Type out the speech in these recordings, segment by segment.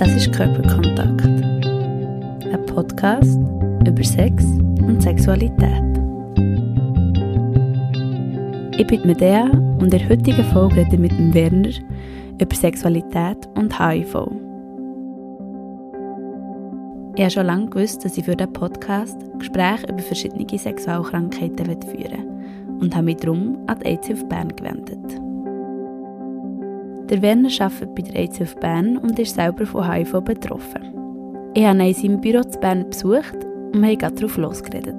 Das ist Körperkontakt. Ein Podcast über Sex und Sexualität. Ich bin Medea und in der heutigen Folge rede ich mit dem Werner über Sexualität und HIV. Ich habe schon lange gewusst, dass ich für diesen Podcast Gespräche über verschiedene Sexualkrankheiten führen will und habe mich darum an die AIDS Bern gewendet. Der Werner arbeitet bei der AIDS auf Bern und ist selber von HIV betroffen. Ich habe ihn in seinem Büro zu Bern besucht und wir haben darauf losgeredet.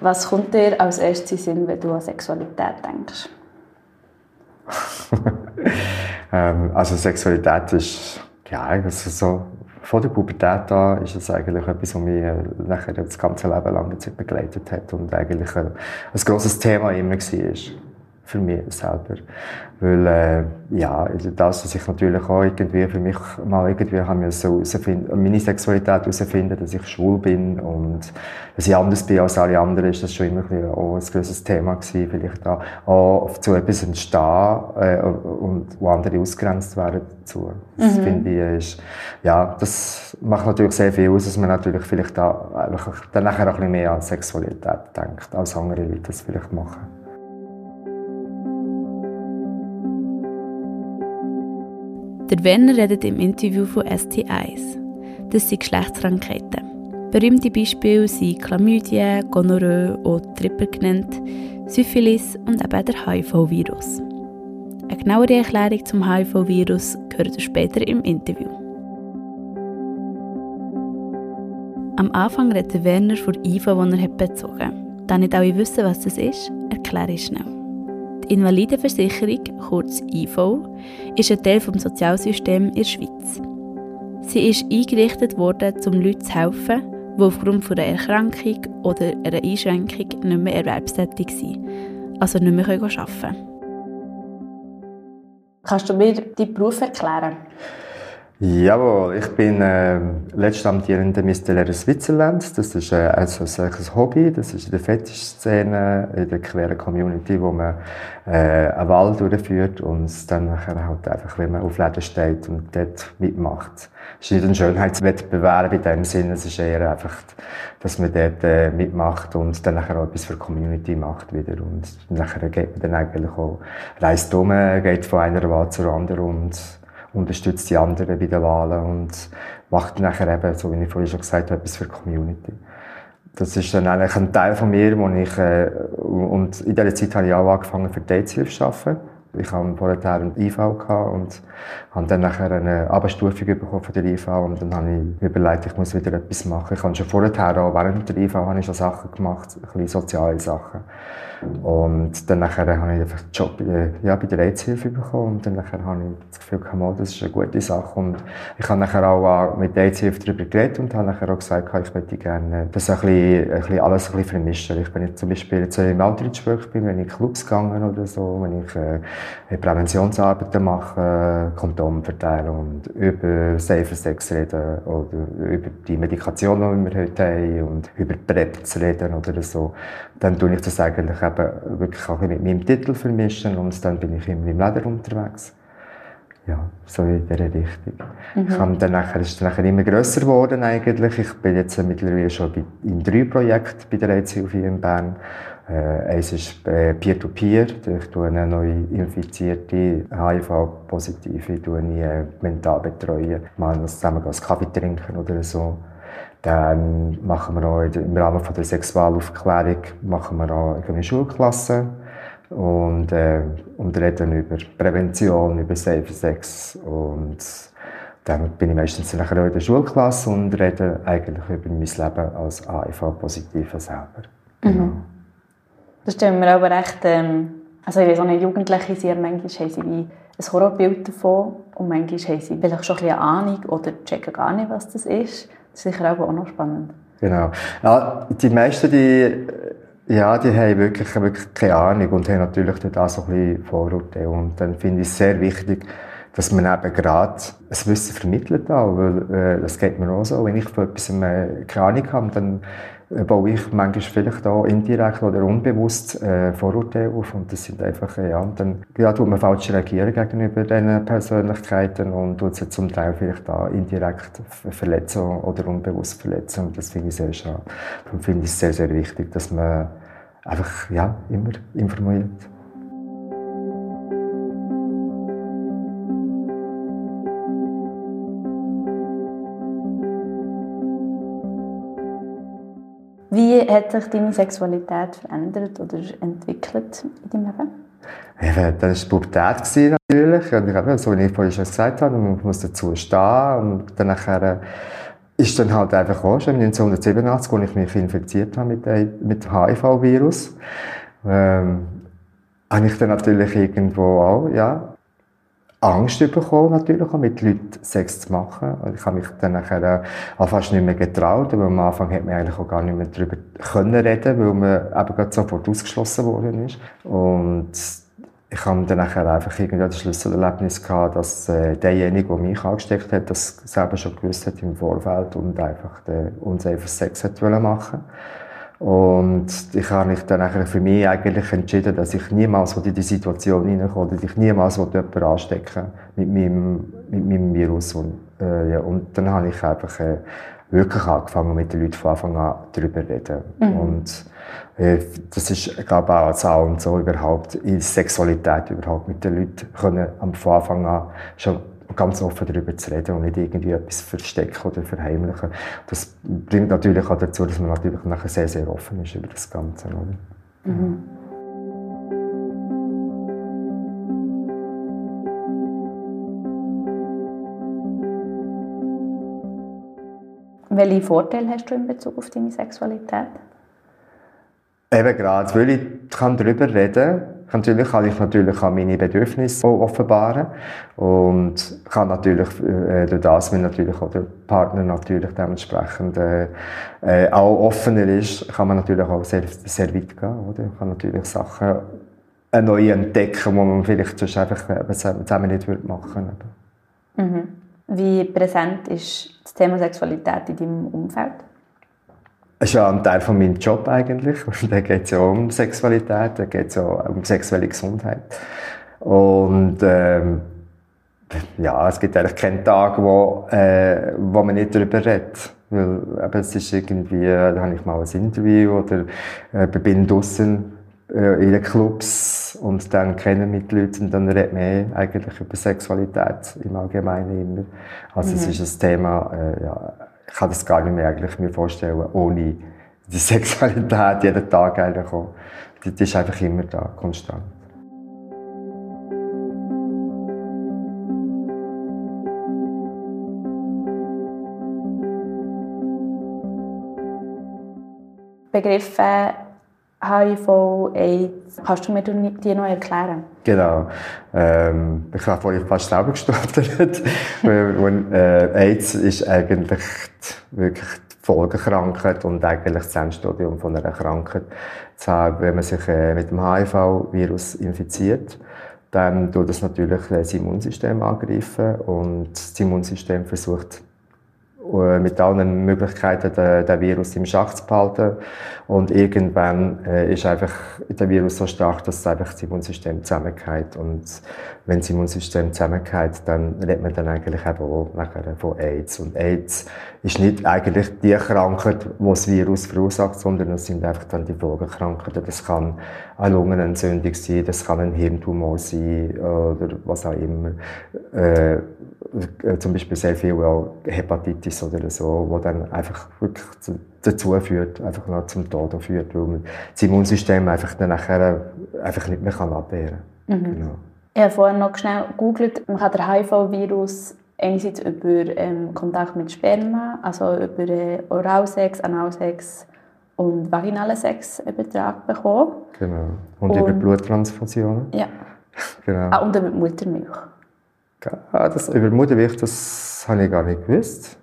Was kommt dir als erstes in Sinn, wenn du an Sexualität denkst? ähm, also Sexualität ist ja also so vor der Pubertät an ist es eigentlich etwas, was mich äh, nachher das ganze Leben lang begleitet hat und eigentlich ein, ein grosses Thema immer war für mich selber. Weil, äh, ja, das, was ich natürlich auch irgendwie für mich mal irgendwie haben herausfinden, meine Sexualität herausfinden, dass ich schwul bin und dass ich anders bin als alle anderen, ist das schon immer ein, auch ein grosses Thema gewesen, vielleicht da auch zu etwas entstehen äh, und wo andere ausgrenzt werden dazu. Das mhm. finde ich, ist, ja, das macht natürlich sehr viel aus, dass man natürlich vielleicht da einfach dann nachher auch ein bisschen mehr an Sexualität denkt, als andere Leute das vielleicht machen. Der Werner redet im Interview von STIs. Das sind Geschlechtskrankheiten. Berühmte Beispiele sind Chlamydien, Gonorrhoe oder Tripper genannt, Syphilis und eben der HIV-Virus. Eine genauere Erklärung zum HIV-Virus gehört später im Interview. Am Anfang redet Werner von IVA, die er bezogen hat. Da nicht alle wissen, was das ist, erkläre ich schnell. Die Invalidenversicherung, kurz IV, ist ein Teil des Sozialsystems in der Schweiz. Sie ist eingerichtet worden, um Leuten zu helfen, die aufgrund einer Erkrankung oder einer Einschränkung nicht mehr erwerbstätig sind, also nicht mehr arbeiten können. Kannst du mir deinen Beruf erklären? Jawohl, ich bin äh, letztamtierender Mr. Lehrer Switzerland. Das ist äh, also ein Hobby, das ist in der Fetischszene, in der queeren Community, wo man äh, eine Wahl durchführt und dann nachher halt einfach, wenn man auf Läden steht und dort mitmacht. Es ist nicht ein Schönheitswettbewerb in dem Sinne, es ist eher einfach, dass man dort äh, mitmacht und dann nachher auch etwas für die Community macht wieder und nachher geht man dann eigentlich auch, reist um, geht von einer Wahl zur anderen und unterstützt die anderen bei den Wahlen und macht nachher eben, so wie ich vorhin schon gesagt habe, etwas für die Community. Das ist dann eigentlich ein Teil von mir, wo ich, äh, und in dieser Zeit habe ich auch angefangen für die zu arbeiten. Ich habe vorher einen IV und habe dann nachher eine Abstufung bekommen von der IV und dann habe ich mir überlegt, ich muss wieder etwas machen. Ich habe schon vorher, auch während der IV, habe ich schon Sachen gemacht, ein bisschen soziale Sachen. Und dann nachher habe ich einfach einen Job bei, ja, bei der AIDS-Hilfe bekommen und dann nachher habe ich das Gefühl gehabt, das ist eine gute Sache und ich habe nachher auch mit der AIDS-Hilfe darüber geredet und habe nachher auch gesagt, ich möchte gerne das ein bisschen, ein bisschen alles ein bisschen vermischen. Ich bin jetzt zum Beispiel jetzt im Outreach-Work bin, wenn ich in Clubs gegangen oder so, wenn ich äh, Präventionsarbeiten mache, Kondom verteilen und über Safer Sex reden oder über die Medikation, die wir heute haben und über PrEP zu reden oder so, dann tue ich das eigentlich eben wirklich auch mit meinem Titel vermischen und dann bin ich immer im Leder unterwegs. Ja, so in dieser Richtung. Mhm. Ich habe dann nachher, ist dann nachher immer grösser geworden eigentlich. Ich bin jetzt mittlerweile schon in drei Projekten bei der AIDS-Hilfe in Bern. Äh, eins ist äh, Peer-to-Peer. -Peer. Ich tue eine neue infizierte HIV-Positive äh, mental betreuen. Mal zusammen einen Kaffee trinken oder so. Dann machen wir auch im Rahmen von der Sexualaufklärung machen wir auch eine Schulklasse und, äh, und reden über Prävention, über Safe Sex und dann bin ich meistens nachher auch in der Schulklasse und rede eigentlich über mein Leben als HIV-Positive selber. Mhm. Das stellen wir aber recht, ähm, also ich weiß auch nicht, Jugendliche sind manchmal haben sie wie ein Horrorbild davon und manchmal haben sie vielleicht schon ein bisschen Ahnung oder checken gar nicht, was das ist. Das ist sicher auch noch spannend. Genau. Ja, die meisten, die, ja, die haben wirklich, wirklich keine Ahnung und haben natürlich dort so ein bisschen Vorurteile. Und dann finde ich es sehr wichtig, dass man eben gerade ein Wissen vermittelt auch, weil äh, das geht mir auch so. Wenn ich von etwas äh, keine Ahnung habe, dann baue ich manchmal vielleicht auch indirekt oder unbewusst äh, Vorurteile auf und das sind einfach, äh, ja, und dann ja, tut man falsch reagieren gegenüber diesen Persönlichkeiten und tut sie zum Teil vielleicht auch indirekt verletzen oder unbewusst verletzen und das finde ich sehr schade. Darum finde ich es sehr, sehr wichtig, dass man einfach, ja, immer informiert. Wie hat sich deine Sexualität verändert oder entwickelt in deinem Leben? Ja, das war Pubertät natürlich. Und ich habe, so wie ich vorhin schon gesagt habe, man muss dazu stehen. Und dann nachher ist dann halt einfach auch schon 1987, als ich mich infiziert habe mit, mit HIV-Virus, ähm, habe ich dann natürlich irgendwo auch, ja, Angst bekommen, natürlich auch mit Leuten Sex zu machen. Ich habe mich dann nachher auch fast nicht mehr getraut, aber am Anfang hat man eigentlich auch gar nicht mehr darüber können reden, weil man eben gerade sofort ausgeschlossen worden ist. Und ich habe dann nachher einfach irgendwie das Schlüsselerlebnis gehabt, dass äh, derjenige, der mich angesteckt hat, das selber schon gewusst hat im Vorfeld und einfach den unsafe Sex hat machen und ich habe mich dann für mich eigentlich entschieden, dass ich niemals in die Situation hineinkomme, dass ich niemals jemanden anstecken mit meinem, mit meinem Virus. Und, äh, ja, und dann habe ich einfach äh, wirklich angefangen, mit den Leuten von Anfang an darüber zu reden. Mhm. Und äh, das ist, glaube ich, auch als A und so überhaupt, in Sexualität überhaupt mit den Leuten können von Anfang an schon ganz offen darüber zu reden und nicht irgendwie etwas verstecken oder verheimlichen. Das bringt natürlich auch dazu, dass man natürlich nachher sehr, sehr offen ist über das Ganze. Oder? Mhm. Welche Vorteile hast du in Bezug auf deine Sexualität? Eben gerade, weil ich kann darüber reden kann. Natürlich kann ich natürlich auch meine Bedürfnisse offenbaren und kann natürlich äh, durch das, wenn natürlich auch der Partner natürlich dementsprechend äh, äh, auch offener ist, kann man natürlich auch sehr, sehr weit gehen, oder? Man kann natürlich Sachen neu entdecken, die man vielleicht sonst einfach zusammen nicht machen würde. Mhm. Wie präsent ist das Thema Sexualität in deinem Umfeld? Das ist ja ein Teil von meinem Job eigentlich. da geht es ja um Sexualität, da geht es ja um sexuelle Gesundheit. Und ähm, ja, es gibt eigentlich keinen Tag, wo, äh, wo man nicht darüber redet. Weil eben, es ist irgendwie, da habe ich mal ein Interview oder äh, bin draußen äh, in den Clubs und dann kennen mit Leuten und dann redet man eigentlich über Sexualität im Allgemeinen immer. Also mhm. es ist ein Thema, äh, ja, ich kann das gar nicht mehr eigentlich mir vorstellen, ohne die Sexualität jeden Tag eigentlich auch. Die, die ist einfach immer da, konstant. Begriffe HIV, AIDS, kannst du mir die noch erklären? Genau. Ähm, ich habe vorhin fast selber gestottert. äh, AIDS ist eigentlich wirklich die Folgekrankheit und eigentlich das Endstadium von einer Krankheit. wenn man sich äh, mit dem HIV-Virus infiziert, dann tut das natürlich das Immunsystem angreifen und das Immunsystem versucht mit allen Möglichkeiten den, den, Virus im Schach zu behalten. Und irgendwann äh, ist einfach der Virus so stark, dass einfach das Immunsystem zusammengeht. Und wenn das Immunsystem zusammengeht, dann redet man dann eigentlich eben auch von AIDS. Und AIDS ist nicht eigentlich die Krankheit, die das Virus verursacht, sondern es sind einfach dann die Folgekrankheiten. Das kann eine Lungenentzündung sein, das kann ein Hirntumor sein oder was auch immer. Äh, äh, zum Beispiel sehr viel auch Hepatitis oder so, wo dann einfach wirklich dazu führt, einfach noch zum Tod führt, weil man das Immunsystem einfach dann nachher einfach nicht mehr kann abwehren kann. Mhm. Genau. Ich habe vorhin noch schnell gegoogelt, man kann den HIV-Virus einerseits über ähm, Kontakt mit Sperma, also über äh, Oralsex, Analsex und vaginalen Sex übertragen bekommen. Genau. Und, und über Bluttransfusionen. Ja. genau. Ah, und über Muttermilch. Ja, das, über Muttermilch, das habe ich gar nicht gewusst.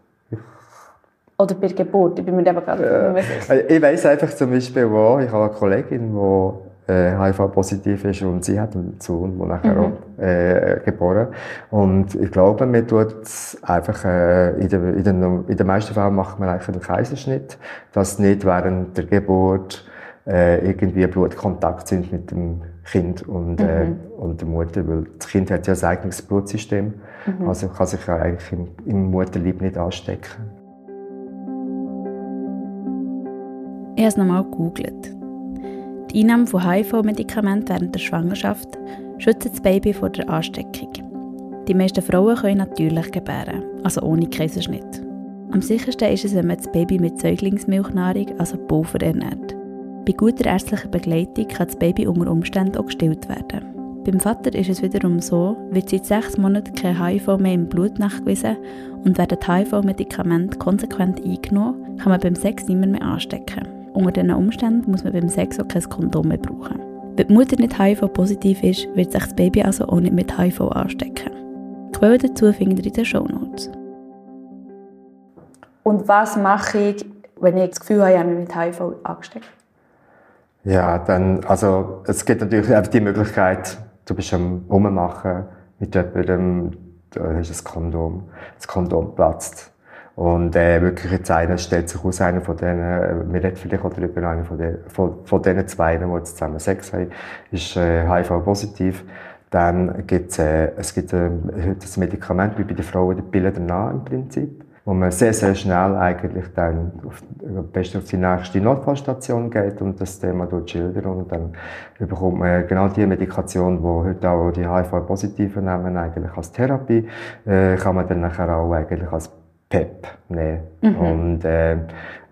Oder bei der Geburt, ich bin mir eben gerade nicht mehr sicher. Ich weiß einfach zum Beispiel, wo ich habe eine Kollegin, die äh, HIV-positiv ist und sie hat einen Sohn, der nachher mhm. auch äh, geboren Und ich glaube, man tut einfach, äh, in, der, in, den, in den meisten Fällen macht man eigentlich einen Kaiserschnitt, dass nicht während der Geburt äh, irgendwie Blutkontakt sind mit dem Kind und, äh, mhm. äh, und der Mutter, weil das Kind hat ja ein eigenes Blutsystem, mhm. also kann sich ja eigentlich im, im Mutterleib nicht anstecken. Ich habe es nochmal gegoogelt. Die Einnahme von HIV-Medikamenten während der Schwangerschaft schützt das Baby vor der Ansteckung. Die meisten Frauen können natürlich gebären, also ohne Kaiserschnitt. Am sichersten ist es, wenn man das Baby mit Säuglingsmilchnahrung, also Pulver, ernährt. Bei guter ärztlicher Begleitung kann das Baby unter Umständen auch gestillt werden. Beim Vater ist es wiederum so, wird seit sechs Monaten kein HIV mehr im Blut nachgewiesen und werden HIV-Medikamente konsequent eingenommen, kann man beim Sex niemand mehr anstecken. Unter diesen Umständen muss man beim Sex auch kein Kondom mehr brauchen. Wenn die Mutter nicht HIV-positiv ist, wird sich das Baby also auch nicht mit HIV anstecken. Die Quellen dazu findet ihr in den Show Notes. Und was mache ich, wenn ich das Gefühl habe, ich habe mich mit HIV angesteckt? Ja, dann, also, es gibt natürlich einfach die Möglichkeit, du bist am Rummachen mit jemandem, da hast ein Kondom, das Kondom platzt. Und äh, wirklich jetzt einer stellt sich aus, einer von denen, äh, wir reden vielleicht auch darüber, einer von, den, von, von denen zwei, die jetzt zusammen Sex haben, ist äh, HIV-positiv. Dann gibt's, äh, es gibt äh, heute ein Medikament, wie bei den Frauen, die Pille danach im Prinzip, wo man sehr, sehr schnell eigentlich dann auf, am besten auf die nächste Notfallstation geht und das Thema schildert und dann bekommt man genau die Medikation, die heute auch die HIV-Positiven nehmen, eigentlich als Therapie, äh, kann man dann nachher auch eigentlich als PEP nehmen. Mhm. Und äh,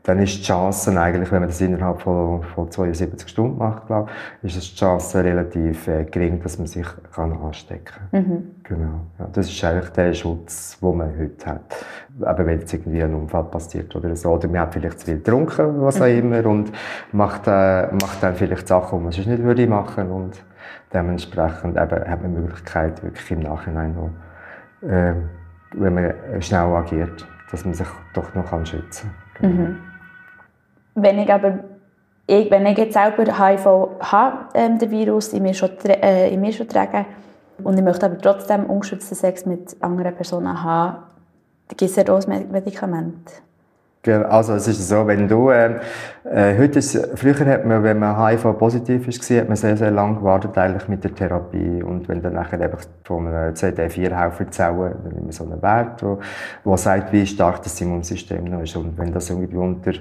dann ist die Chance eigentlich, wenn man das innerhalb von, von 72 Stunden macht, glaube ist die Chance relativ äh, gering, dass man sich kann anstecken kann. Mhm. Genau. Ja, das ist eigentlich der Schutz, den man heute hat. Aber wenn jetzt irgendwie ein Unfall passiert oder so, oder man hat vielleicht zu viel getrunken, was auch mhm. immer, und macht, äh, macht dann vielleicht Sachen, die man sonst nicht würde machen und dementsprechend eben, hat man die Möglichkeit, wirklich im Nachhinein noch äh, wenn man schnell agiert, dass man sich doch noch schützen kann. Mhm. Wenn ich aber ich, wenn ich jetzt selber HIV habe, ähm, den Virus in mir, schon, äh, in mir schon trage und ich möchte aber trotzdem ungeschützten Sex mit anderen Personen haben, gibt es ja auch ein Medikament. Also es ist so, wenn du, äh, äh, heute ist, früher hat man, wenn man HIV-positiv war, hat man sehr, sehr lange gewartet eigentlich mit der Therapie. Und wenn dann nachher einfach von einem CD4-Helferzellen, dann immer so einen Wert, wo, wo sagt, wie stark das Immunsystem noch ist. Und wenn das irgendwie unter,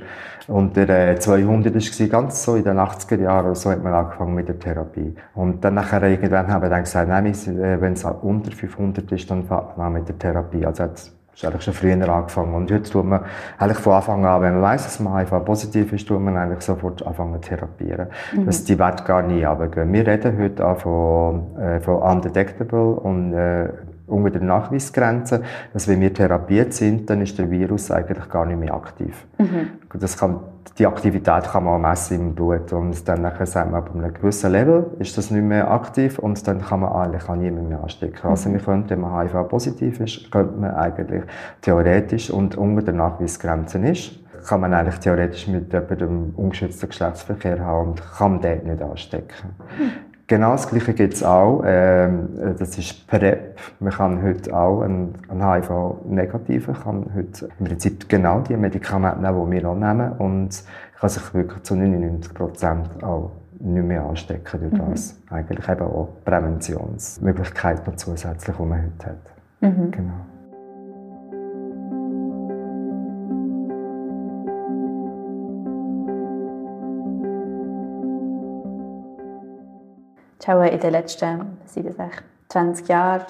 unter äh, 200 ist, ganz so in den 80er Jahren oder so, hat man angefangen mit der Therapie. Und dann nachher irgendwann haben wir dann gesagt, nein, äh, wenn es unter 500 ist, dann fängt man mit der Therapie. Also das ist eigentlich schon früher angefangen. Und heute tut man eigentlich von Anfang an, wenn man weiss, dass man HIV positiv ist, tut man eigentlich sofort anfangen zu therapieren. Mhm. Dass die Werte gar nie runtergehen. Wir reden heute auch von, äh, von undetectable und äh, unter der Nachweisgrenze, dass wenn wir therapiert sind, dann ist der Virus eigentlich gar nicht mehr aktiv. Mhm. Das kann, die Aktivität kann man messen im Blut und dann nachher sagen wir, ab einem gewissen Level ist das nicht mehr aktiv und dann kann man eigentlich auch niemand mehr anstecken. Mhm. Also wir können, wenn man HIV-positiv ist, könnte man eigentlich theoretisch und unter der Nachweisgrenze ist, kann man eigentlich theoretisch mit jemandem ungeschützten Geschlechtsverkehr haben und kann den nicht anstecken. Mhm. Genau das Gleiche gibt es auch. Ähm, das ist PrEP. Man kann heute auch einen, einen HIV-Negativen, kann heute im Prinzip genau die Medikamente nehmen, die wir auch nehmen und kann sich wirklich zu 99 Prozent auch nicht mehr anstecken durch mhm. das. Eigentlich eben auch Präventionsmöglichkeiten zusätzlich, die man heute hat. Mhm. Genau. Auch in den letzten 20 Jahren?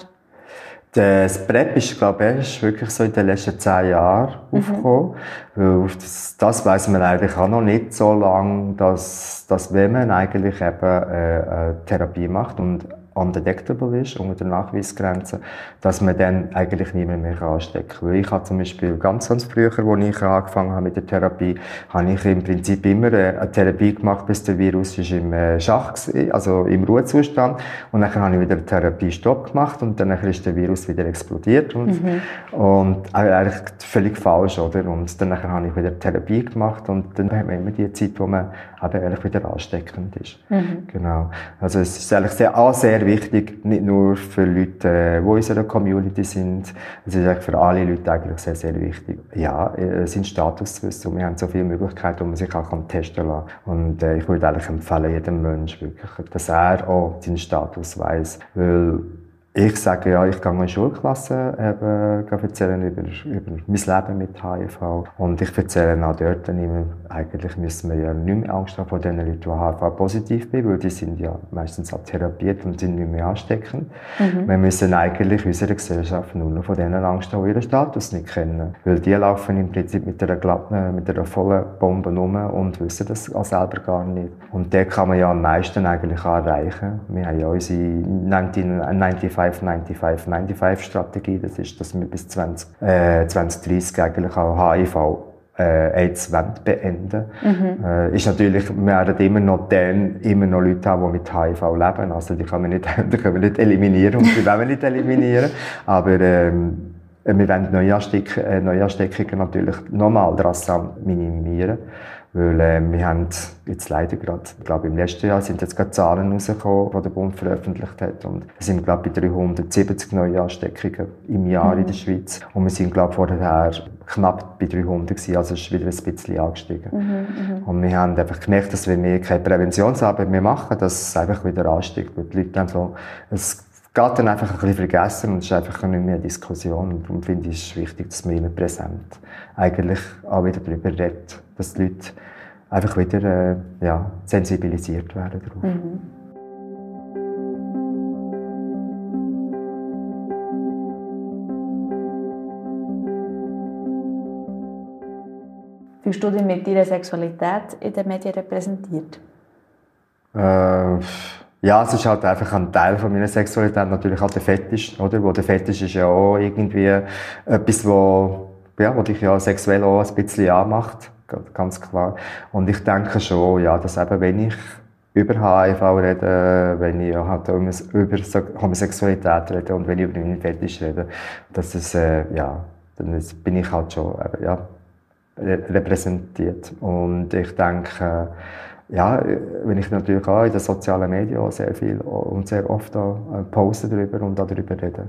Das PrEP ist, glaube ich, wirklich so in den letzten zehn Jahren mhm. aufgekommen. Weil das, das weiß man eigentlich auch noch nicht so lange, dass, dass wenn man eigentlich eben äh, eine Therapie macht und undetectable ist, unter der Nachweisgrenze, dass man dann eigentlich niemand mehr anstecken kann. Weil ich habe zum Beispiel ganz, ganz früher, als ich angefangen habe mit der Therapie, habe ich im Prinzip immer äh, eine Therapie gemacht, bis der Virus ist im äh, Schach war, also im Ruhezustand. Und dann habe ich wieder eine Therapie Stopp gemacht und dann ist der Virus wieder explodiert und, mhm. und eigentlich völlig falsch, oder? Und dann habe ich wieder Therapie gemacht und dann hat man immer die Zeit, wo man eben eigentlich wieder ansteckend ist. Mhm. Genau. Also es ist eigentlich sehr, auch sehr wichtig, nicht nur für Leute, äh, die in unserer Community sind, es ist eigentlich für alle Leute eigentlich sehr, sehr wichtig, ja, äh, seinen Status zu wissen. Wir haben so viele Möglichkeiten, wo man sich auch testen kann. Und äh, ich würde eigentlich empfehlen, jedem Menschen wirklich, dass er auch seinen Status weiß, weil ich sage ja, ich gehe in Schulklassen eben, erzählen über, über mein Leben mit HIV. Und ich erzähle auch dort immer, eigentlich müssen wir ja nicht mehr Angst haben vor den Leuten, die HIV-positiv sind, weil die sind ja meistens auch therapiert und sind nicht mehr ansteckend. Mhm. Wir müssen eigentlich unsere Gesellschaft nur noch von denen Angst haben, die ihren Status nicht kennen. Weil die laufen im Prinzip mit einer glatten, mit einer vollen Bombe rum und wissen das auch selber gar nicht. Und der kann man ja am meisten eigentlich erreichen. Wir haben ja unsere 19, 95 95-95-Strategie. Das ist, dass wir bis 20, äh, 2030 eigentlich auch HIV äh, AIDS beenden mhm. äh, ist natürlich, wir werden immer noch dann immer noch Leute haben, die mit HIV leben. Also die können wir nicht, die können wir nicht eliminieren und die wollen wir nicht eliminieren. Aber ähm, wir wollen Neuansteckungen, äh, Neuansteckungen natürlich nochmal drastisch minimieren. Weil äh, wir haben jetzt leider gerade, ich glaube im letzten Jahr sind jetzt gerade Zahlen rausgekommen, die der Bund veröffentlicht hat. Und wir sind, glaube ich, bei 370 Neuansteckungen im Jahr mhm. in der Schweiz. Und wir sind, glaube ich, vorher knapp bei 300 gewesen, also ist wieder ein bisschen angestiegen. Mhm, mhm, und wir haben einfach gemerkt, dass wenn wir keine Präventionsarbeit mehr machen, dass es einfach wieder ansteigt. Weil die Leute dann so, es geht dann einfach ein bisschen vergessen und es ist einfach nicht mehr eine Diskussion. Und darum finde ich es wichtig, dass man immer präsent eigentlich auch wieder darüber redet, dass die Leute einfach wieder äh, ja, sensibilisiert werden darauf. Mhm. Fühlst du dich mit deiner Sexualität in den Medien repräsentiert? Äh, ja, es ist halt einfach ein Teil von meiner Sexualität, natürlich auch der Fetisch, oder? Wo der Fetisch ist ja auch irgendwie etwas, wo, ja, wo dich ja sexuell auch ein bisschen anmacht, ganz klar. Und ich denke schon, ja, dass eben, wenn ich über HIV rede, wenn ich halt über Homosexualität rede und wenn ich über meinen Fetisch rede, dass es, äh, ja, dann bin ich halt schon, äh, ja, repräsentiert. Und ich denke, ja, wenn ich natürlich auch in den sozialen Medien sehr viel und sehr oft auch äh, poste darüber und darüber rede.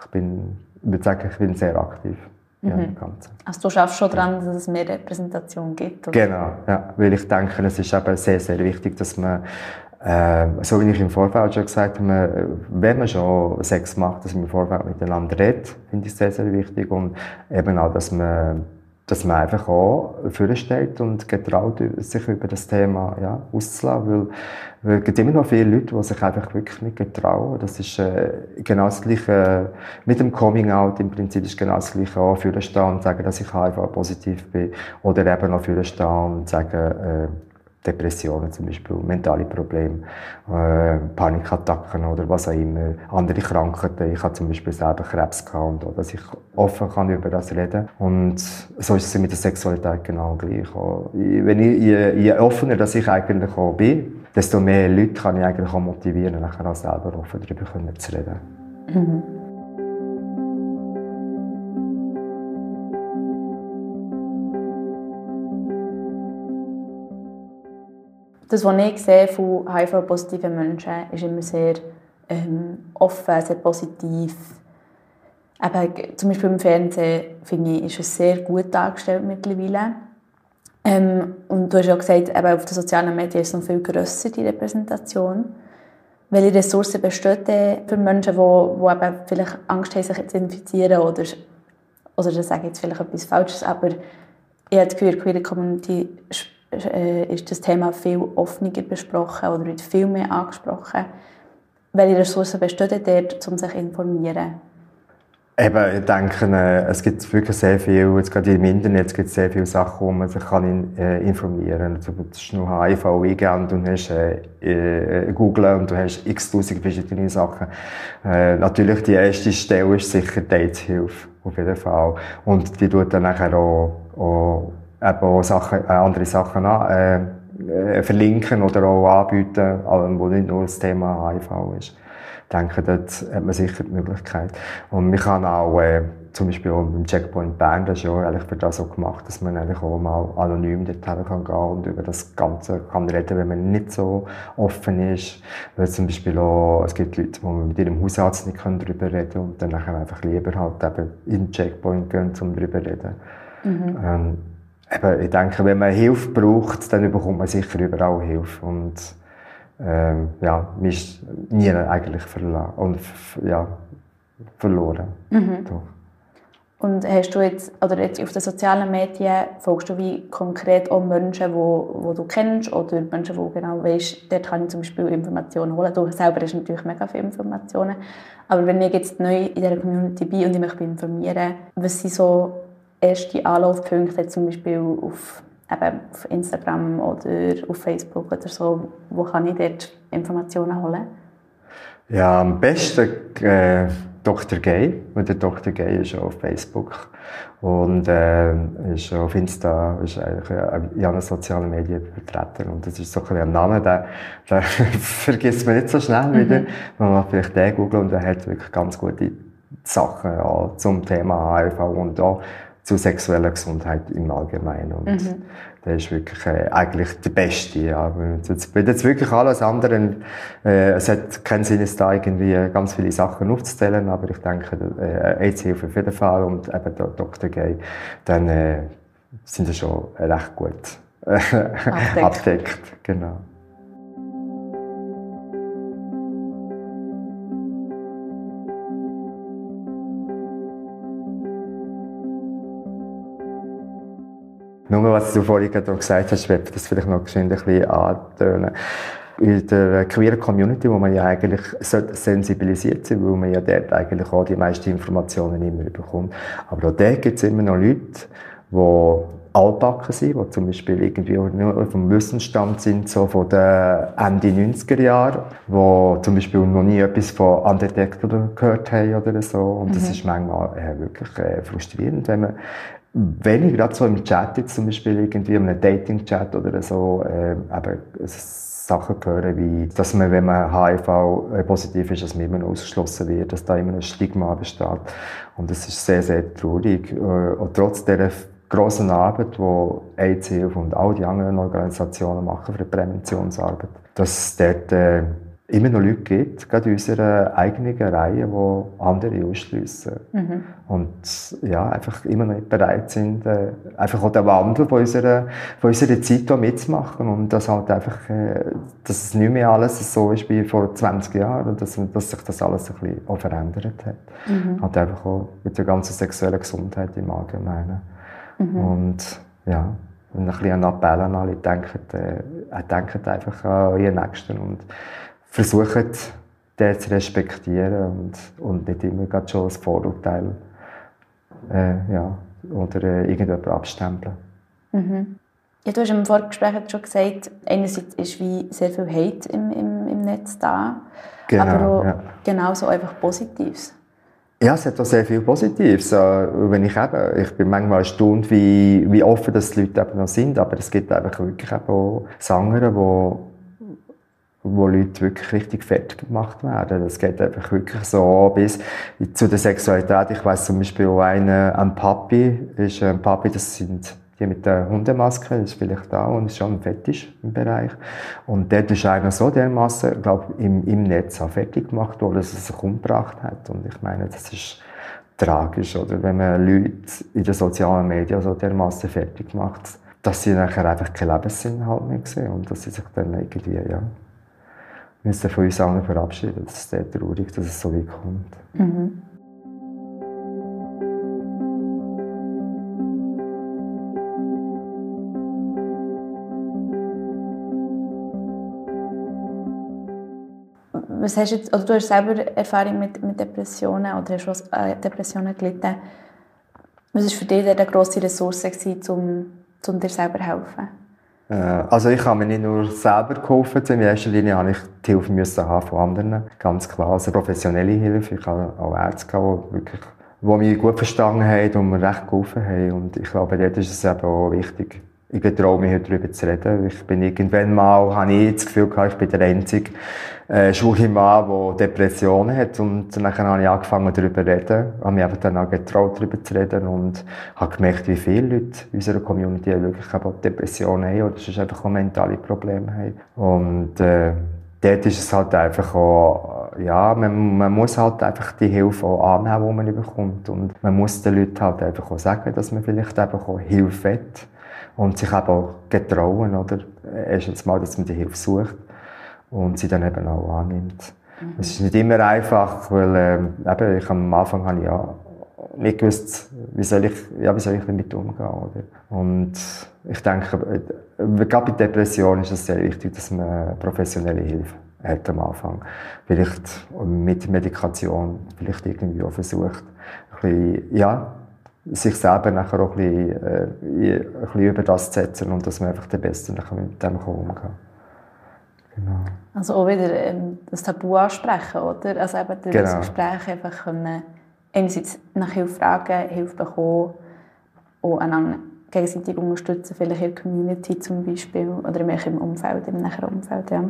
Ich bin, ich würde sagen, ich bin sehr aktiv. Mhm. Ja, also du schaffst schon daran, dass es mehr Repräsentation gibt? Oder? Genau, ja, weil ich denke, es ist eben sehr, sehr wichtig, dass man äh, so wie ich im Vorfeld schon gesagt habe, wenn man schon Sex macht, dass man im Vorfeld miteinander redet, finde ich sehr, sehr wichtig. Und eben auch, dass man dass man einfach auch steht und getraut, sich über das Thema ja, auszulassen. Weil, weil es gibt immer noch viele Leute, die sich einfach wirklich nicht getrauen. Das ist äh, genau das Gleiche mit dem Coming-out. Im Prinzip ist genau das Gleiche auch stehen und sagen, dass ich einfach positiv bin. Oder eben auch stehen und sagen, äh, Depressionen zum Beispiel, mentale Probleme, äh, Panikattacken oder was auch immer, andere Krankheiten. Ich habe zum Beispiel selber Krebs gehabt und dass ich offen kann über das reden. Und so ist es mit der Sexualität genau gleich. Auch, wenn ich, je, je offener dass ich eigentlich auch bin, desto mehr Leute kann ich eigentlich auch motivieren, nachher auch selber offen darüber zu reden. Mhm. Das, was ich sehe von HIV-positiven Menschen, ist immer sehr ähm, offen, sehr positiv. Eben, zum Beispiel im Fernsehen finde ich, ist es sehr gut dargestellt mittlerweile. Ähm, und du hast ja gesagt, eben auf den sozialen Medien ist es noch viel grösser, die Repräsentation. Welche Ressourcen bestehen für Menschen, die, die eben vielleicht Angst haben, sich zu infizieren oder, oder das sage ich jetzt vielleicht etwas Falsches, aber ich habe das Gefühl, die Queer Community äh, ist das Thema viel offener besprochen oder wird viel mehr angesprochen. Welche Ressourcen bestehen dort, um sich zu informieren? Eben, ich denke, äh, es gibt wirklich sehr viel, jetzt gerade im Internet gibt es sehr viele Sachen, wo man sich kann in, äh, informieren kann. Du musst nur HIV eingeben und du hast äh, äh, Google und du hast x tausend verschiedene Sachen. Äh, natürlich, die erste Stelle ist sicher die AIDS-Hilfe, auf jeden Fall. Und die tut dann nachher auch, auch, eben auch Sachen, äh, andere Sachen an, äh, verlinken oder auch anbieten, wo nicht nur das Thema HIV ist denke, dort hat man sicher die Möglichkeit. Und man kann auch, äh, zum Beispiel auch beim Checkpoint Bern, das ist ja eigentlich für das so gemacht, dass man eigentlich auch mal anonym dorthin kann gehen und über das Ganze kann reden, wenn man nicht so offen ist. Weil zum Beispiel auch, es gibt Leute, die mit ihrem Hausarzt nicht können darüber reden und dann einfach lieber halt eben in den Checkpoint gehen, um darüber reden. Mhm. Ähm, eben, ich denke, wenn man Hilfe braucht, dann bekommt man sicher überall Hilfe. Und ähm, ja, mich nie eigentlich verloren. Und, ja, verloren. Mhm. Und hast du jetzt, oder jetzt auf den sozialen Medien, folgst du wie konkret auch Menschen, wo, wo du kennst oder Menschen, wo genau weißt, dort kann ich zum Beispiel Informationen holen. Du selber hast natürlich mega viele Informationen. Aber wenn ich jetzt neu in dieser Community bin und ich mich informieren was sind so erste Anlaufpunkte, zum Beispiel auf eben auf Instagram oder auf Facebook oder so, wo kann ich dort Informationen holen? Ja, am besten äh, Dr. Gay, weil der Dr. Gay ist auf Facebook und äh, ist auf Insta, ist eigentlich in allen sozialen Medien vertreten und das ist so ein, ein Name, der, der vergisst man nicht so schnell mhm. wieder, man vielleicht den googelt und der hat wirklich ganz gute Sachen ja, zum Thema HIV und auch zu sexueller Gesundheit im Allgemeinen. Und mhm. der ist wirklich äh, eigentlich der Beste. Ja. Jetzt, jetzt wirklich alles andere, äh, es hat keinen Sinn, da irgendwie ganz viele Sachen aufzuzählen, aber ich denke, äh, AIDS-Hilfe auf jeden Fall und eben der Dr. Gay, dann äh, sind sie schon recht gut äh, abdeckt. abdeckt. Genau. Nur was du vorhin gerade gesagt hast, wird das vielleicht noch ein bisschen antönen. In der queeren Community, wo man ja eigentlich sensibilisiert sein weil man ja dort eigentlich auch die meisten Informationen immer bekommt. Aber auch dort gibt es immer noch Leute, die altbacken sind, die zum Beispiel irgendwie nur vom Wissensstand sind, so von den Ende 90er Jahren, die zum Beispiel noch nie etwas von Undetected gehört haben oder so. Und mhm. das ist manchmal äh, wirklich äh, frustrierend, wenn man wenn ich gerade so im Chat jetzt zum Beispiel irgendwie in einem Dating-Chat oder so äh, eben Sachen höre, wie dass man, wenn man HIV-positiv ist, dass man immer ausgeschlossen wird, dass da immer ein Stigma besteht. Und das ist sehr, sehr traurig. Äh, und trotz dieser grossen Arbeit, die AIDS und all die anderen Organisationen machen für die Präventionsarbeit, dass dort äh, immer noch Leute gibt, gerade in unserer eigenen Reihe, die andere ausschliessen. Mhm. Und ja, einfach immer noch nicht bereit sind, äh, einfach auch den Wandel von unserer, von unserer Zeit hier mitzumachen. Und dass halt einfach, äh, dass es nicht mehr alles so ist wie vor 20 Jahren und dass, dass sich das alles ein bisschen auch verändert hat. Mhm. Halt einfach auch mit der ganzen sexuellen Gesundheit im Allgemeinen. Mhm. Und ja, ein bisschen ein Appell an alle, denkt, äh, denkt einfach an ihren Nächsten und versuchen, den zu respektieren und, und nicht immer gerade schon das Vorurteil äh, ja, oder äh, irgendjemand abstempeln. Mhm. Ja, du hast im Vorgespräch schon gesagt, einerseits ist wie sehr viel Hate im, im, im Netz da, genau, aber auch ja. genauso einfach Positives. Ja, es hat auch sehr viel Positives. Wenn ich, eben, ich bin manchmal erstaunt, wie, wie offen das die Leute eben noch sind, aber es gibt einfach wirklich auch Sänger, die wo Leute wirklich richtig fett gemacht werden. Das geht einfach wirklich so bis zu der Sexualität. Ich weiß zum Beispiel einen, ein Papi, ist ein Papi, das sind die mit der Hundemaske, das ist vielleicht da und ist schon ein Fetisch im Bereich. Und dort ist einer so dermaßen, glaube im, im Netz auch fertig gemacht worden, dass er sich umgebracht hat. Und ich meine, das ist tragisch, oder? Wenn man Leute in den sozialen Medien so dermaßen fertig macht, dass sie nachher einfach keinen Lebenssinn halt mehr sehen und dass sie sich dann irgendwie, ja, müssen von uns allen verabschieden. Das ist sehr traurig, dass es so weit kommt. Mhm. was hast jetzt, oder du hast selber Erfahrung mit, mit Depressionen oder hast schon äh, Depressionen gelitten. Was war für dich eine grosse Ressource, gewesen, um, um dir selber zu helfen? Äh, also ich habe mir nicht nur selber geholfen, in erster Linie habe ich die Hilfe müssen haben von anderen, ganz klar, also professionelle Hilfe. Ich habe auch Ärzte gehabt, die wirklich, die mich gut verstanden haben und mir recht geholfen haben und ich glaube, dort ist es eben auch wichtig, ich getraue mich darüber zu reden. Ich bin irgendwann mal, habe ich das Gefühl gehabt, ich bin der einzige äh, schwule Mann, der Depressionen hat. Und dann habe ich angefangen, darüber zu reden. Ich habe mich einfach dann auch getraut, darüber zu reden und habe gemerkt, wie viele Leute in unserer Community wirklich auch Depressionen haben oder sonst einfach auch mentale Probleme haben. Und, äh, dort ist es halt einfach auch, ja, man, man muss halt einfach die Hilfe auch annehmen, die man bekommt. Und man muss den Leuten halt einfach auch sagen, dass man vielleicht einfach auch Hilfe hat und sich eben auch getrauen, oder? Erstens mal, dass man die Hilfe sucht und sie dann eben auch annimmt. Mhm. Es ist nicht immer einfach, weil ähm, eben, ich am Anfang habe ich ja nicht gewusst, wie soll ich, ja, wie soll ich damit umgehen, oder? Und ich denke, äh, gerade bei Depressionen ist es sehr wichtig, dass man professionelle Hilfe hat am Anfang. Vielleicht mit Medikation, vielleicht irgendwie auch versucht, ein bisschen, ja, sich selber nachher auch ein bisschen, äh, ein bisschen über das zu setzen und dass man einfach der Beste nachher mit dem umgehen kann. Genau. Also auch wieder ähm, das Tabu ansprechen, oder? Also eben durch genau. das Gespräch einfach können, einerseits nach Hilfe fragen, Hilfe bekommen und einander gegenseitig unterstützen, vielleicht in der Community zum Beispiel oder im Umfeld, im näheren Umfeld, ja.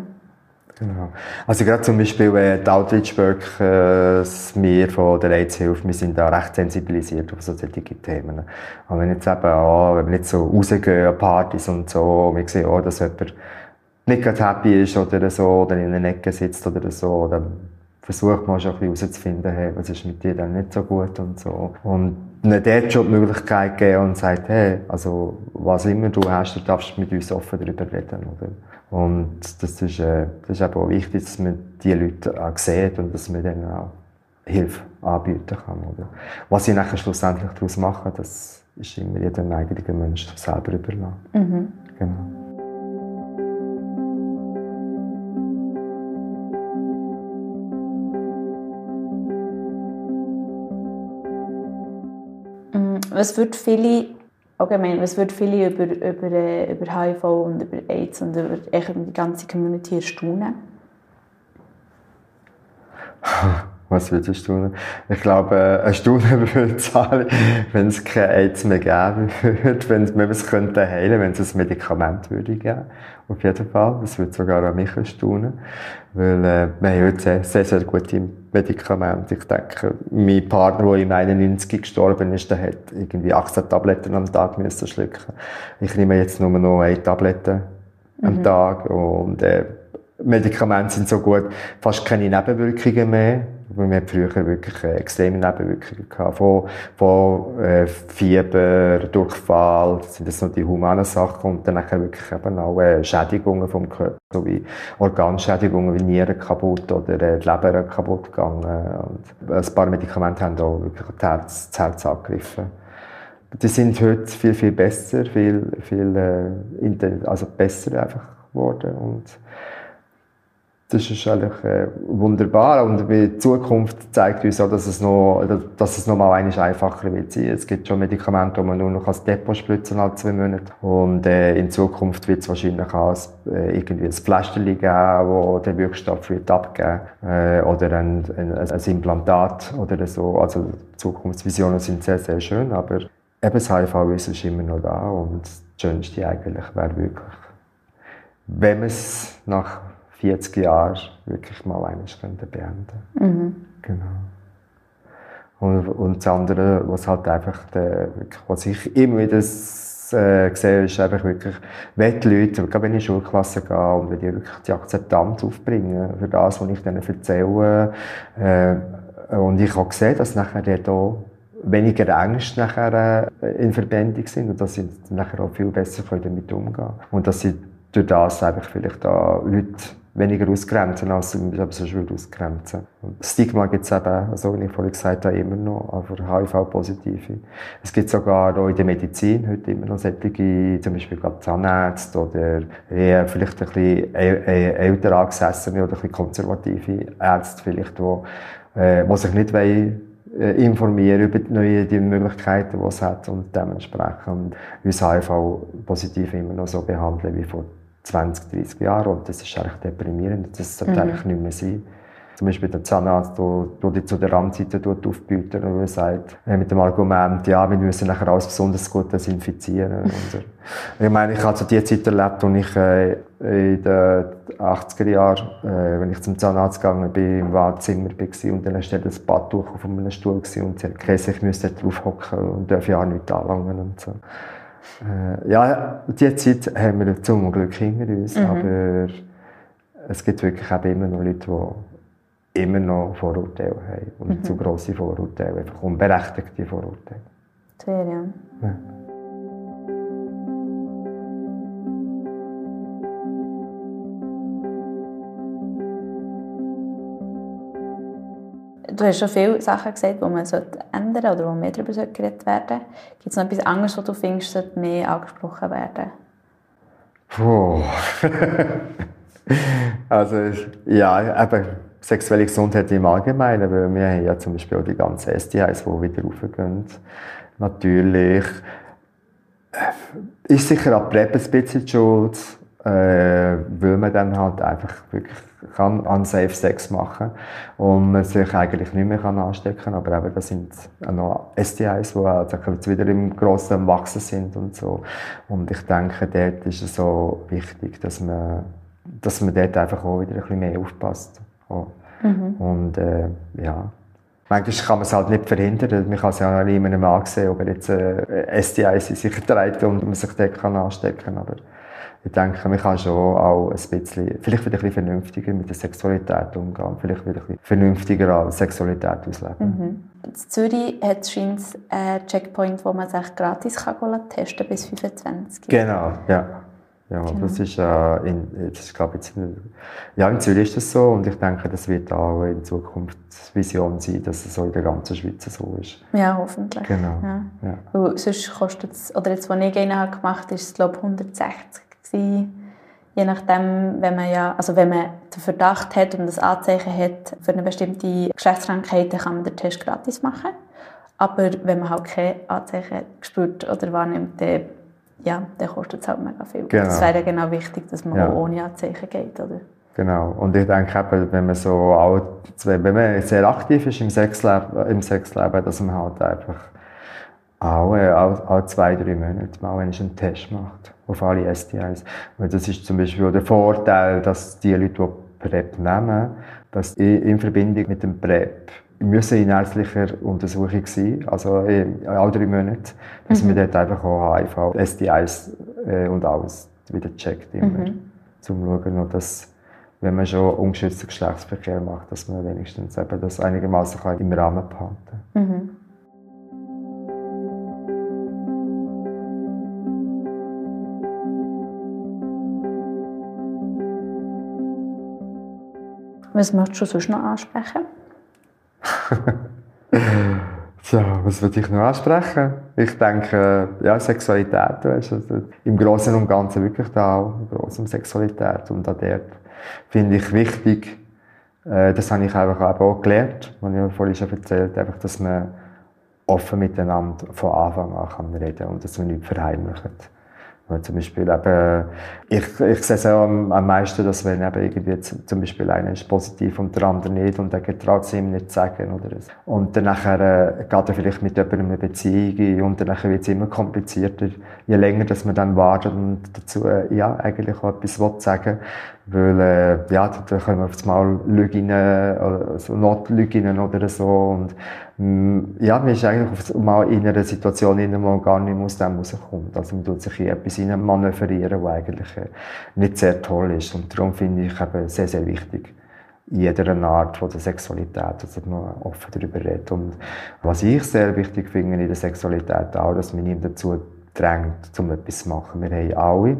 Genau. Also gerade zum Beispiel äh, die Outreach Work, äh, wir von der AIDS-Hilfe, wir sind da recht sensibilisiert auf solche Themen. Und wenn jetzt eben, oh, wenn wir nicht so rausgehen an Partys und so, wir sehen, oh, dass jemand nicht gerade happy ist oder so, oder in einer Ecke sitzt oder so, dann versucht man schon ein bisschen herauszufinden, hey, was ist mit dir dann nicht so gut und so. Und ihnen dort schon die Möglichkeit geben und sagt, hey, also, was immer du hast, du darfst mit uns offen darüber reden, oder? Und das ist, äh, das ist eben auch wichtig, dass man diese Leute auch sieht und dass man denen auch Hilfe anbieten kann, oder? Was sie nachher schlussendlich daraus machen, das ist immer jedem eigenen Menschen selber überlassen. Mhm. Genau. was würde viele allgemein, was würde viele über, über, äh, über HIV und über AIDS und über die ganze Community erstaunen? Was würdest du tun? Ich glaube, äh, erstaunen würde es alle, wenn es kein AIDS mehr geben würde, wenn man es könnte heilen, wenn es ein Medikament würde geben. Auf jeden Fall. Das würde sogar an mich erstaunen. Weil, äh, wir haben heute sehr, sehr, sehr gute Medikamente. Ich denke, mein Partner, der im 91 gestorben ist, der hat irgendwie 18 Tabletten am Tag müssen schlucken. Ich nehme jetzt nur noch eine Tablette am mhm. Tag und, äh, Medikamente sind so gut, fast keine Nebenwirkungen mehr. Wir hatten früher wirklich äh, extreme Nebenwirkungen gehabt. Von, von äh, Fieber, Durchfall, sind das noch die humanen Sachen und dann wirklich eben auch äh, Schädigungen vom Körper, so wie Organschädigungen wie Nieren kaputt oder die Leber kaputt gegangen. Und ein paar Medikamente haben auch wirklich das Herz, das Herz angegriffen. Die sind heute viel, viel besser, viel, viel äh, also besser einfach geworden und das ist eigentlich äh, wunderbar und die Zukunft zeigt uns auch, dass es noch, dass es noch mal einfacher wird sein. Es gibt schon Medikamente, die man nur noch als Depot spritzen alle zwei Monate und äh, in Zukunft wird es wahrscheinlich auch äh, irgendwie ein Pflasterchen geben, wo der Wirkstoff wird abgeben äh, oder ein, ein, ein Implantat oder so. Also Zukunftsvisionen sind sehr sehr schön, aber eben das HIV ist immer noch da und das Schönste eigentlich wäre wirklich, wenn man es nach 40 Jahre wirklich mal eines könnte beenden. Mhm. Genau. Und, und das andere, was halt einfach, der, was ich immer wieder äh, sehe, ist einfach wirklich, wenn die Leute, gerade wenn ich in die Schulklasse gehe und wenn die wirklich die Akzeptanz aufbringen für das, was ich ihnen erzähle, äh, und ich habe gesehen, dass nachher da weniger Ängste nachher äh, in Verbindung sind und dass sie nachher auch viel besser damit umgehen können. Und dass sie durch das einfach vielleicht da Leute weniger ausgrenzen, als sie aber sonst ausgrenzen. Und Stigma gibt es eben, also wie ich vorhin gesagt habe, immer noch, aber HIV-Positive. Es gibt sogar auch in der Medizin heute immer noch solche, zum Beispiel Zahnärzte oder eher vielleicht ein bisschen älter angesessene oder ein konservative Ärzte vielleicht, die, äh, die sich nicht wollen, äh, informieren über die neuen die Möglichkeiten, die es hat und dementsprechend uns HIV-Positive immer noch so behandeln wie vor 20, 30 Jahren und das ist eigentlich deprimierend. Das sollte mhm. eigentlich nicht mehr sein. Zum Beispiel der Zahnarzt, der dich zu der Randseite aufbietet und sagt, äh, mit dem Argument, ja, wir müssen nachher alles besonders gut desinfizieren. und, ich meine, ich habe zu dieser Zeit erlebt, als ich äh, in den 80er Jahren, äh, wenn ich zum Zahnarzt gegangen bin, im Wartezimmer war und dann steht das Badtuch auf einem Stuhl und sie hat gesagt, ich müsste drauf hocken und darf ja auch nicht anlangen und so. Äh, ja, diese Zeit haben wir zum Glück hinter uns, mhm. aber es gibt wirklich auch immer noch Leute, die immer noch Vorurteile haben und mhm. zu grosse Vorurteile, einfach unberechtigte Vorurteile. Sehr, ja. ja. Du hast schon viele Sachen gesagt, die man ändern sollte oder wo mehr darüber geredet werden Gibt es noch etwas anderes, was du findest, sollte mehr angesprochen werden? Puh. also, ja, eben sexuelle Gesundheit im Allgemeinen, weil wir haben ja zum Beispiel auch die ganzen STIs, die wieder raufgehen. Natürlich ist sicher auch PrEP ein bisschen schuld, äh, weil man dann halt einfach wirklich kann unsafe Sex machen und man sich eigentlich nicht mehr kann anstecken. Aber eben, das sind auch noch STIs, die also jetzt wieder im grossen Wachsen sind und so. Und ich denke, dort ist es so wichtig, dass man, dass man dort einfach auch wieder ein bisschen mehr aufpasst. Mhm. Und äh, ja, Manchmal kann man es halt nicht verhindern. Man kann es ja auch nicht einem ansehen, ob er jetzt äh, STIs in sich trägt und man sich dort kann anstecken kann. Aber ich denke, man kann schon auch ein bisschen, vielleicht wieder ein bisschen vernünftiger mit der Sexualität umgehen, vielleicht wieder ein bisschen vernünftiger an Sexualität ausleben. Mhm. In Zürich hat es einen Checkpoint, wo man sich gratis kann testen bis 25. Genau, ja. Ja, genau. das ist, äh, in, das ist glaube ich, ja, in Zürich ist das so und ich denke, das wird auch in Zukunft Vision sein, dass es so in der ganzen Schweiz so ist. Ja, hoffentlich. Genau. Ja. Ja. Weil sonst kostet es, oder jetzt, als ich einen habe gemacht habe, ist es glaube ich 160 gewesen. Je nachdem, wenn man ja, also wenn man den Verdacht hat und das Anzeichen hat für eine bestimmte Geschlechtskrankheit, dann kann man den Test gratis machen. Aber wenn man halt keine Anzeichen spürt oder wahrnimmt, dann, ja, dann kostet es halt mega viel. Genau. Das wäre genau wichtig, dass man ja. ohne Anzeichen geht, oder? Genau. Und ich denke eben, wenn man so auch, wenn man sehr aktiv ist im Sexleben, im Sexleben dass man halt einfach auch, äh, auch, auch zwei, drei Monate mal einen Test macht auf alle STIs. Weil das ist zum Beispiel der Vorteil, dass die Leute, die PrEP nehmen, dass in Verbindung mit dem PrEP müssen in ärztlicher Untersuchung sein, also alle drei Monate, dass mhm. man dort einfach auch HIV, STIs äh, und alles wieder checkt, immer, mhm. zum schauen, dass wenn man schon ungeschützten Geschlechtsverkehr macht, dass man wenigstens eben das einigermaßen im Rahmen behalten kann. Mhm. Was möchtest du sonst noch ansprechen? Tja, was würde ich noch ansprechen? Ich denke, ja, Sexualität, weißt du, also im Großen und Ganzen wirklich da auch, im Großen Sexualität. Und auch dort finde ich wichtig, äh, das habe ich einfach auch gelernt, was ich vorhin schon erzählt habe, dass man offen miteinander von Anfang an kann reden und dass man nichts verheimlicht. Zum Beispiel eben, ich, ich sehe es auch am, am meisten, dass wenn eben irgendwie zum Beispiel einer ist positiv und der andere nicht und der traut es ihm nicht zu sagen oder so. Und dann äh, geht er vielleicht mit jemandem eine Beziehung und dann wird es immer komplizierter, je länger dass man dann wartet und dazu äh, ja, eigentlich auch etwas will sagen weil, äh, ja, da können wir auf einmal Lügen, oder so Notlügen oder so. Und, mm, ja, man ist eigentlich auf mal in einer Situation, in der man gar nicht aus dem rauskommt. Also man tut sich in etwas manövrieren, was eigentlich äh, nicht sehr toll ist. Und darum finde ich eben sehr, sehr wichtig, in jeder Art von der Sexualität, dass man offen darüber redet. Und was ich sehr wichtig finde in der Sexualität auch, dass man ihm dazu drängt, um etwas zu machen. Wir haben alle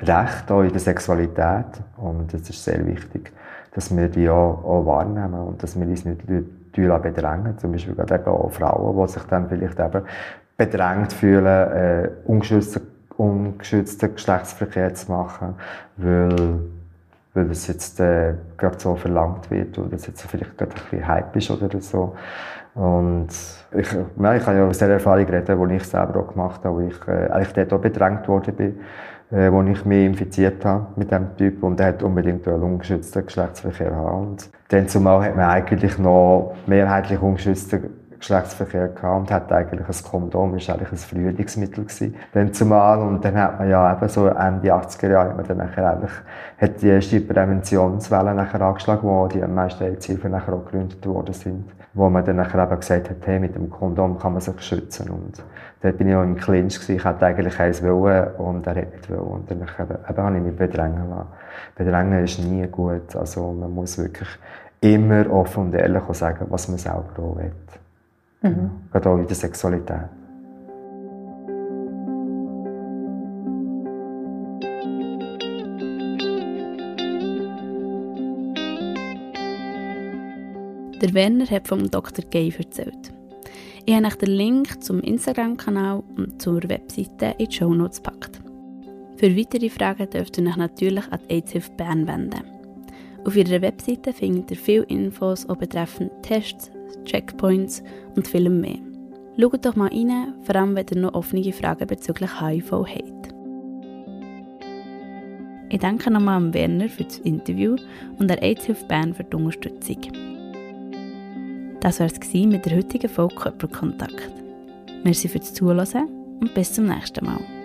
Rechte auch in der Sexualität. Und es ist sehr wichtig, dass wir die auch, auch wahrnehmen und dass wir uns nicht bedrängen. Zum Beispiel gerade auch Frauen, die sich dann vielleicht eben bedrängt fühlen, äh, ungeschützten, ungeschützten Geschlechtsverkehr zu machen, weil, weil das jetzt äh, gerade so verlangt wird oder das jetzt vielleicht gerade ein bisschen Hype ist oder so. Und ich, ja, ich kann ja aus der Erfahrung reden, die ich selber auch gemacht habe, wo ich äh, eigentlich dort auch bedrängt worden bin, äh, wo ich mich infiziert habe mit dem Typ und der hat unbedingt einen ungeschützten Geschlechtsverkehr haben. Und dann zumal hat man eigentlich noch mehrheitlich ungeschützten Geschlechtsverkehr gehabt und hat eigentlich ein Kondom, ist eigentlich ein Frühlingsmittel gewesen. Dann zumal, und dann hat man ja eben so Ende 80er Jahre, hat man dann nachher eigentlich, hat die erste Präventionswelle nachher angeschlagen, wo die meisten AIDS-Hilfen nachher auch gegründet worden sind. Wo man dann nachher eben gesagt hat, hey, mit dem Kondom kann man sich schützen. Und dort bin ich auch im Clinch gewesen. Ich hätte eigentlich eins wollen und er hat nicht wollen. Und dann eben, habe ich mich bedrängen lassen. Bedrängen ist nie gut. Also, man muss wirklich immer offen und ehrlich sagen, was man selber auch will. Mhm. Gerade auch in der Sexualität. Der Werner hat vom Dr. Gay erzählt. Ich habe euch den Link zum Instagram-Kanal und zur Webseite in die Show Notes gepackt. Für weitere Fragen dürft ihr euch natürlich an die AIDS Bern wenden. Auf ihrer Webseite findet ihr viele Infos auch betreffend Tests, Checkpoints und vielem mehr. Schaut doch mal rein, vor allem wenn ihr noch offene Fragen bezüglich HIV habt. Ich danke nochmal an Werner für das Interview und der AIDS-Hilfe Bern für die Unterstützung. Das war es mit der heutigen Folge Körperkontakt. Merci fürs Zuhören und bis zum nächsten Mal.